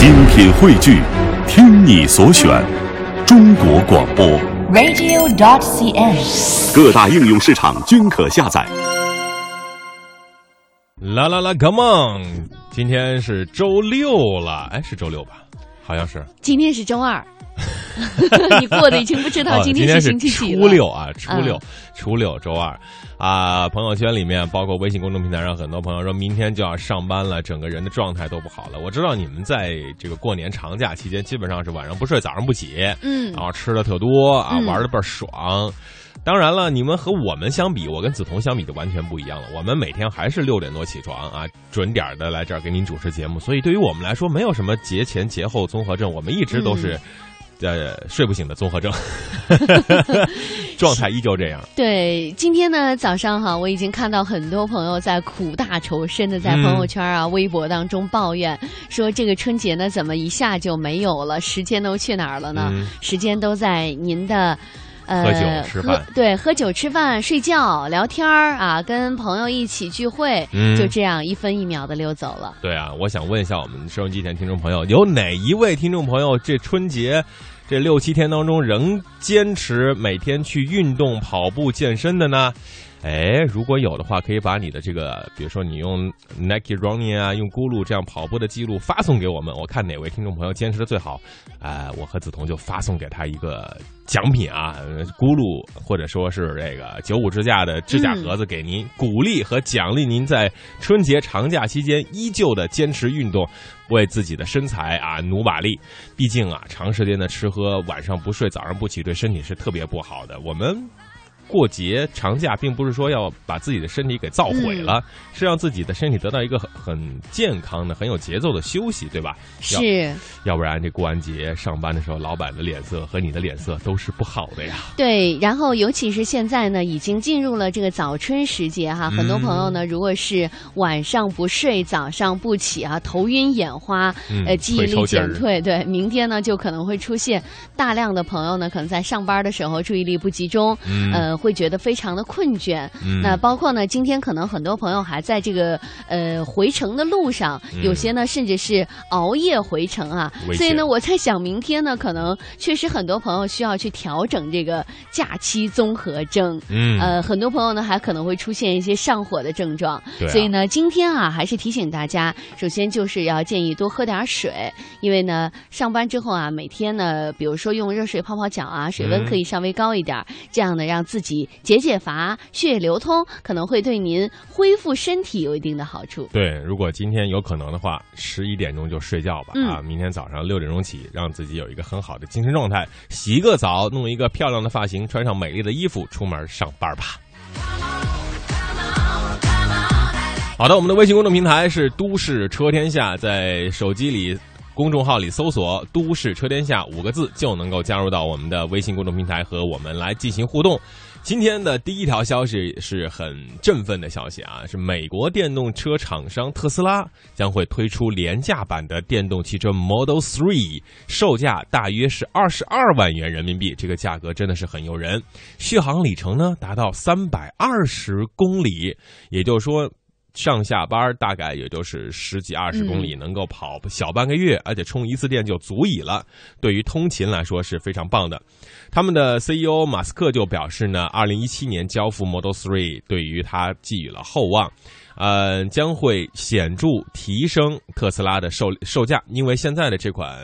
精品汇聚，听你所选，中国广播。radio.dot.cn，。各大应用市场均可下载。啦啦啦，Come on！今天是周六了，哎，是周六吧？好像是。今天是周二，你过的已经不知道哦今今天是星期几了。初六啊，初六，嗯初六，周二啊。朋友圈里面，包括微信公众平台上，很多朋友说明天就要上班了，整个人的状态都不好了。我知道你们在这个过年长假期间，基本上是晚上不睡，早上不起，嗯然后吃的特多啊，嗯玩的倍儿爽。当然了，你们和我们相比，我跟梓潼相比就完全不一样了。我们每天还是六点多起床啊，准点的来这儿给您主持节目，所以对于我们来说，没有什么节前节后综合症，我们一直都是。呃，睡不醒的综合症，状态依旧这样。对，今天呢早上哈，我已经看到很多朋友在苦大仇深的在嗯朋友圈啊、微博当中抱怨，说这个春节呢怎么一下就没有了，时间都去哪儿了呢？嗯时间都在您的。呃，喝酒吃饭对，喝酒、吃饭、睡觉、聊天儿啊，跟朋友一起聚会，嗯就这样一分一秒的溜走了。对啊，我想问一下我们收音机前听众朋友，有哪一位听众朋友这春节这六七天当中仍坚持每天去运动、跑步、健身的呢？哎，如果有的话，可以把你的这个，比如说你用 Nike Running 啊，用咕噜这样跑步的记录发送给我们，我看哪位听众朋友坚持的最好，哎、我和梓潼就发送给他一个奖品啊，咕噜或者说是这个九五支架的支架盒子，给您鼓励和奖励您在春节长假期间依旧的坚持运动，为自己的身材啊努把力。毕竟啊，长时间的吃喝，晚上不睡，早上不起，对身体是特别不好的。我们。过节长假并不是说要把自己的身体给造毁了，是让自己的身体得到一个很很健康的、很有节奏的休息，对吧？是，要不然这过完节上班的时候，老板的脸色和你的脸色都是不好的呀。对，然后尤其是现在呢，已经进入了这个早春时节哈，很多朋友嗯呢，如果是晚上不睡，早上不起啊，头晕眼花，嗯呃，记忆力减退，对，明天呢就可能会出现大量的朋友呢，可能在上班的时候注意力不集中，嗯。呃，会觉得非常的困倦。嗯那包括呢，今天可能很多朋友还在这个呃回程的路上，嗯有些呢甚至是熬夜回程啊，所以呢，我在想，明天呢，可能确实很多朋友需要去调整这个假期综合征。嗯呃，很多朋友呢还可能会出现一些上火的症状，对啊所以呢，今天啊还是提醒大家，首先就是要建议多喝点水，因为呢上班之后啊，每天呢，比如说用热水泡泡脚啊，水温嗯可以稍微高一点儿，这样呢让自己解解乏，血液流通，可能会对您恢复身体有一定的好处。对，如果今天有可能的话，十一点钟就睡觉吧、嗯啊！明天早上六点钟起，让自己有一个很好的精神状态，洗一个澡，弄一个漂亮的发型，穿上美丽的衣服，出门上班吧。好的，我们的微信公众平台是“都市车天下”，在手机里。公众号里搜索“都市车天下”五个字，就能够加入到我们的微信公众平台和我们来进行互动。今天的第一条消息是很振奋的消息啊，是美国电动车厂商特斯拉将会推出廉价版的电动汽车 Model Three，售价大约是二十二万元人民币，这个价格真的是很诱人。续航里程呢达到三百二十公里，也就是说。上下班大概也就是十几二十公里，能够跑小半个月，而且充一次电就足以了。对于通勤来说是非常棒的。他们的 CEO 马斯克就表示呢，二零一七年交付 Model Three 对于他寄予了厚望，呃，将会显著提升特斯拉的售售价，因为现在的这款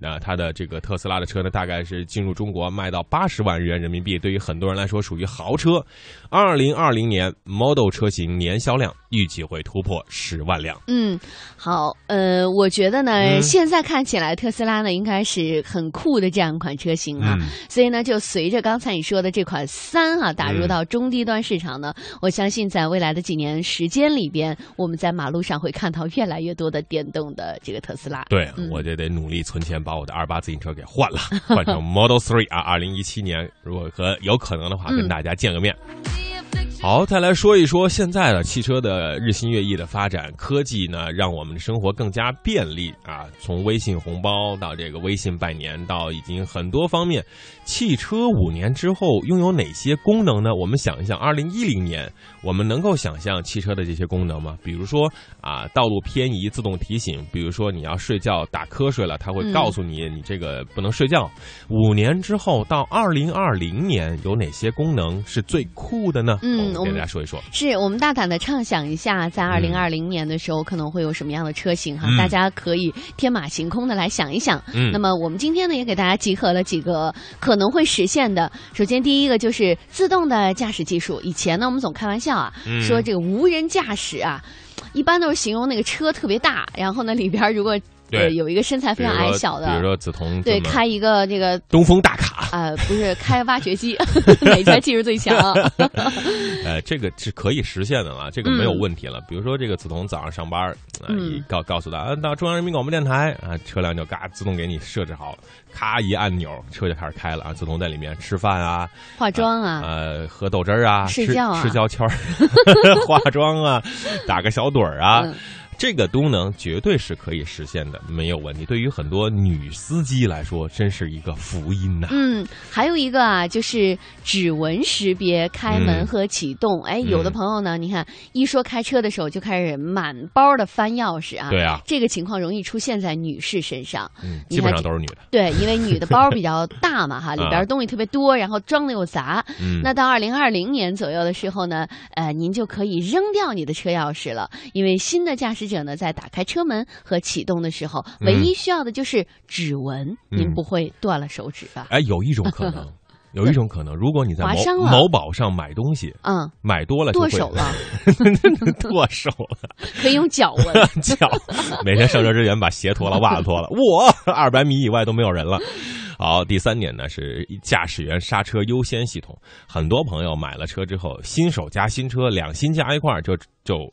呃它的这个特斯拉的车呢，大概是进入中国卖到八十万日元人民币，对于很多人来说属于豪车。二零二零年 Model 车型年销量预计会突破十万辆。嗯，好，呃，我觉得呢，嗯现在看起来特斯拉呢应该是很酷的这样一款车型啊，嗯所以呢，就随着刚才你说的这款三啊打入嗯到中低端市场呢，我相信在未来的几年时间里边，我们在马路上会看到越来越多的电动的这个特斯拉。对，嗯我就得努力存钱把我的二八自行车给换了，换成 Model Three 啊！二零一七年，如果和有可能的话，跟嗯大家见个面。好，再来说一说现在的汽车的日新月异的发展，科技呢让我们的生活更加便利啊。从微信红包到这个微信拜年，到已经很多方面，汽车五年之后拥有哪些功能呢？我们想一想，二零一零年我们能够想象汽车的这些功能吗？比如说啊，道路偏移自动提醒，比如说你要睡觉打瞌睡了，它会告诉你你这个不能睡觉。五年之后到二零二零年有哪些功能是最酷的呢？嗯，我们给大家说一说。是我们大胆的畅想一下，在二零二零年的时候可能会有什么样的车型哈？大家可以天马行空的来想一想。嗯，那么我们今天呢也给大家集合了几个可能会实现的。首先第一个就是自动的驾驶技术。以前呢我们总开玩笑啊，说这个无人驾驶啊，一般都是形容那个车特别大，然后呢里边如果。对，有一个身材非常矮小的，比如说梓潼，对，开一个这个东风大卡啊，不是开挖掘机，哪家技术最强？呃，这个是可以实现的了，这个没有问题了。比如说这个梓潼早上上班，嗯，告告诉他啊，到中央人民广播电台啊，车辆就嘎自动给你设置好，咔一按钮，车就开始开了啊。梓潼在里面吃饭啊，化妆啊，呃，喝豆汁儿啊，睡觉啊，吃胶圈 化妆啊，打个小盹儿啊。这个功能绝对是可以实现的，没有问题。对于很多女司机来说，真是一个福音呐。嗯，还有一个啊，就是指纹识别开门和启动。哎，有的朋友呢，你看一说开车的时候就开始满包的翻钥匙啊。对啊，这个情况容易出现在女士身上。嗯，基本上都是女的。对，因为女的包比较大嘛，哈，里边东西特别多，然后装的又杂。嗯，那到二零二零年左右的时候呢，呃，您就可以扔掉你的车钥匙了，因为新的驾驶者呢，在打开车门和启动的时候，唯一需要的就是指纹，您不会断了手指吧？哎，有一种可能，有一种可能，如果你在某某宝上买东西，嗯，买多了剁手了，剁手了，可以用脚纹，脚，每天上车之前把鞋脱了，袜子脱了，我二百米以外都没有人了。好，第三点呢是驾驶员刹车优先系统，很多朋友买了车之后，新手加新车两新加一块儿就就。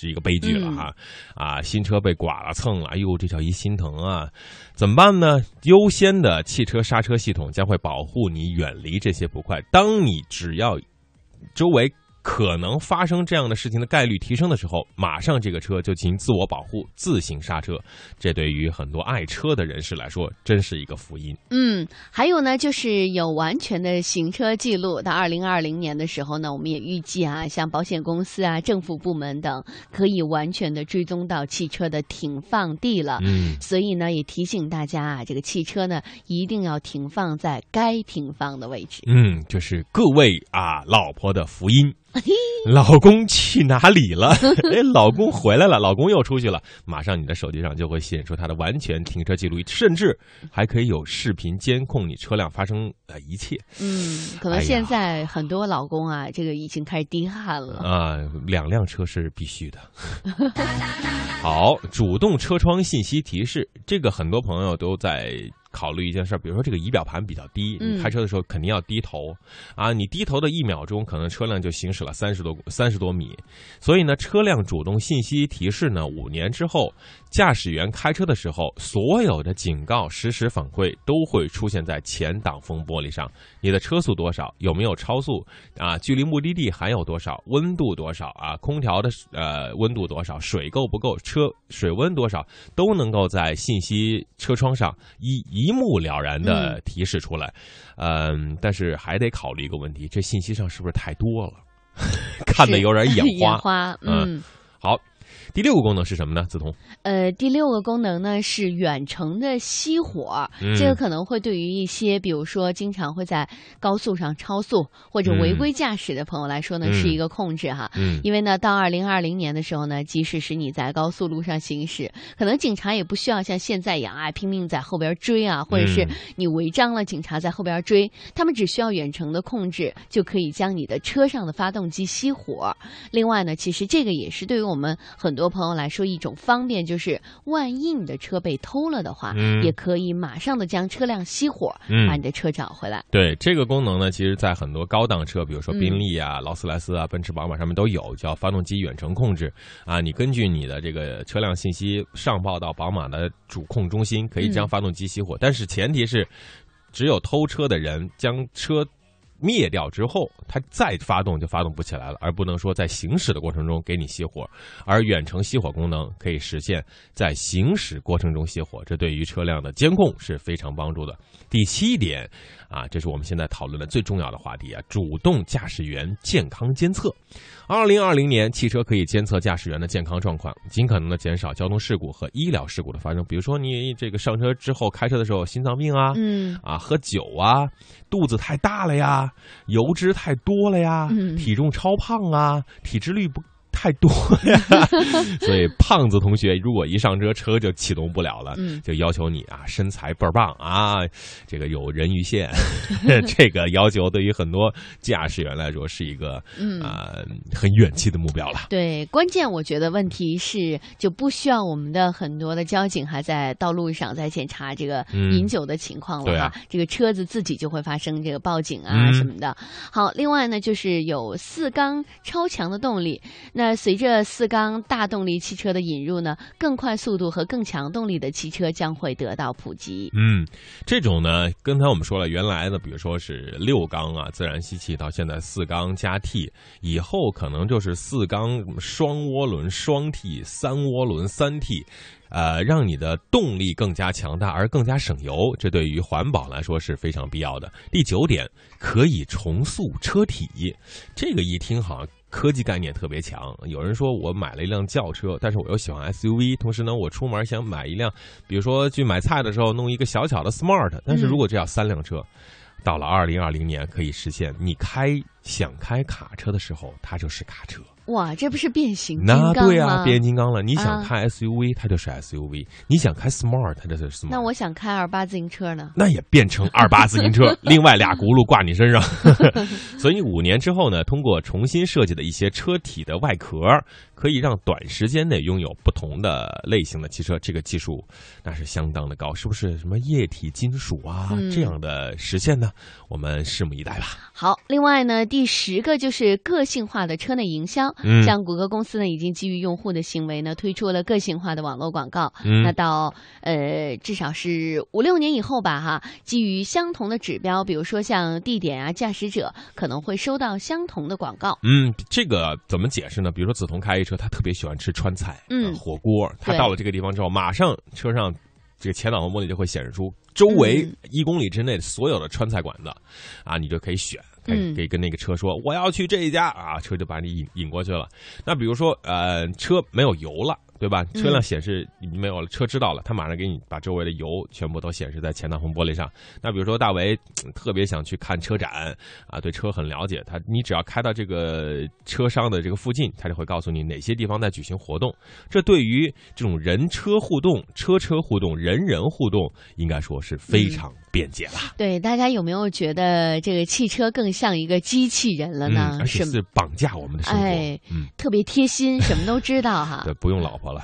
是一个悲剧了哈，啊，新车被剐了蹭了，哎呦，这叫一心疼啊！怎么办呢？优先的汽车刹车系统将会保护你远离这些不快。当你只要周围。可能发生这样的事情的概率提升的时候，马上这个车就进行自我保护，自行刹车。这对于很多爱车的人士来说，真是一个福音。嗯，还有呢，就是有完全的行车记录。到二零二零年的时候呢，我们也预计啊，像保险公司啊、政府部门等，可以完全的追踪到汽车的停放地了。嗯，所以呢，也提醒大家啊，这个汽车呢，一定要停放在该停放的位置。嗯，这是各位啊，老婆的福音。老公去哪里了？哎，老公回来了，老公又出去了。马上你的手机上就会显示出他的完全停车记录，甚至还可以有视频监控你车辆发生呃一切。嗯，可能现在很多老公啊，这个已经开始滴汗了啊。两辆车是必须的。好，主动车窗信息提示，这个很多朋友都在。考虑一件事，比如说这个仪表盘比较低，你开车的时候肯定要低头啊。你低头的一秒钟，可能车辆就行驶了三十多三十多米。所以呢，车辆主动信息提示呢，五年之后，驾驶员开车的时候，所有的警告实时反馈都会出现在前挡风玻璃上。你的车速多少？有没有超速？啊，距离目的地还有多少？温度多少？啊，空调的呃温度多少？水够不够？车水温多少？都能够在信息车窗上一一。一目了然的提示出来，嗯，但是还得考虑一个问题，这信息上是不是太多了，看的有点眼花，嗯，好。第六个功能是什么呢？梓潼？呃，第六个功能呢是远程的熄火，这个可能会对于一些比如说经常会在高速上超速或者违规驾驶的朋友来说呢，是一个控制哈。嗯。因为呢，到二零二零年的时候呢，即使是你在高速路上行驶，可能警察也不需要像现在一样啊拼命在后边追啊，或者是你违章了，警察在后边追，他们只需要远程的控制就可以将你的车上的发动机熄火。另外呢，其实这个也是对于我们很多。多朋友来说，一种方便就是，万一你的车被偷了的话，也可以马上的将车辆熄火，把你的车找回来。对这个功能呢，其实，在很多高档车，比如说宾利啊、劳斯莱斯啊、奔驰、宝马上面都有，叫发动机远程控制啊。你根据你的这个车辆信息上报到宝马的主控中心，可以将发动机熄火。但是前提是，只有偷车的人将车。灭掉之后，它再发动就发动不起来了，而不能说在行驶的过程中给你熄火。而远程熄火功能可以实现在行驶过程中熄火，这对于车辆的监控是非常帮助的。第七点，啊，这是我们现在讨论的最重要的话题啊，主动驾驶员健康监测。二零二零年，汽车可以监测驾驶员的健康状况，尽可能的减少交通事故和医疗事故的发生。比如说，你这个上车之后开车的时候，心脏病啊，嗯啊，喝酒啊，肚子太大了呀，油脂太多了呀，嗯。体重超胖啊，体脂率不太多呀，所以胖子同学如果一上车车就启动不了了，嗯就要求你啊身材倍儿棒啊，这个有人鱼线，这个要求对于很多驾驶员来说是一个嗯。啊、很远期的目标了。对，关键我觉得问题是就不需要我们的很多的交警还在道路上在检查这个嗯饮酒的情况了哈，对啊这个车子自己就会发生这个报警啊嗯什么的。好，另外呢就是有四缸超强的动力，那随着四缸大动力汽车的引入呢，更快速度和更强动力的汽车将会得到普及。嗯，这种呢，刚才我们说了，原来的比如说是六缸啊，自然吸气，到现在四缸加 T，以后可能就是四缸双涡轮双 T、三涡轮三 T。呃，让你的动力更加强大，而更加省油，这对于环保来说是非常必要的。第九点，可以重塑车体，这个一听好像科技概念特别强。有人说我买了一辆轿车，但是我又喜欢 SUV，同时呢，我出门想买一辆，比如说去买菜的时候弄一个小巧的 Smart，但是如果这要三辆车，到了二零二零年可以实现，你开想开卡车的时候，它就是卡车。哇，这不是变形金那刚对啊，吗？变形金刚了。你想啊开 SUV，、它就是 SUV；你想开 Smart，它就是 Smart。那我想开二八自行车呢？那也变成二八自行车，另外俩轱辘挂你身上。所以五年之后呢，通过重新设计的一些车体的外壳，可以让短时间内拥有不同的类型的汽车。这个技术那是相当的高，是不是？什么液体金属啊、嗯这样的实现呢？我们拭目以待吧。好，另外呢，第十个就是个性化的车内营销。嗯像谷歌公司呢，已经基于用户的行为呢，推出了个性化的网络广告。嗯那到呃，至少是五六年以后吧，哈，基于相同的指标，比如说像地点啊、驾驶者，可能会收到相同的广告。嗯，这个怎么解释呢？比如说梓潼开一车，他特别喜欢吃川菜，嗯呃火锅。他到了这个地方之后，马上车上这个前挡风玻璃就会显示出周围嗯一公里之内所有的川菜馆子，啊，你就可以选。可以嗯可以跟那个车说我要去这一家啊，车就把你引引过去了。那比如说呃，车没有油了，对吧？嗯车辆显示你没有了，车知道了，他马上给你把周围的油全部都显示在前挡风玻璃上。那比如说大为嗯特别想去看车展啊，对车很了解，他你只要开到这个车商的这个附近，他就会告诉你哪些地方在举行活动。这对于这种人车互动、车车互动、人人互动，应该说是非常便捷了。对，大家有没有觉得这个汽车更像一个机器人了呢？嗯，而且是是绑架我们的生活。哎嗯，特别贴心，什么都知道哈。对，不用老婆了。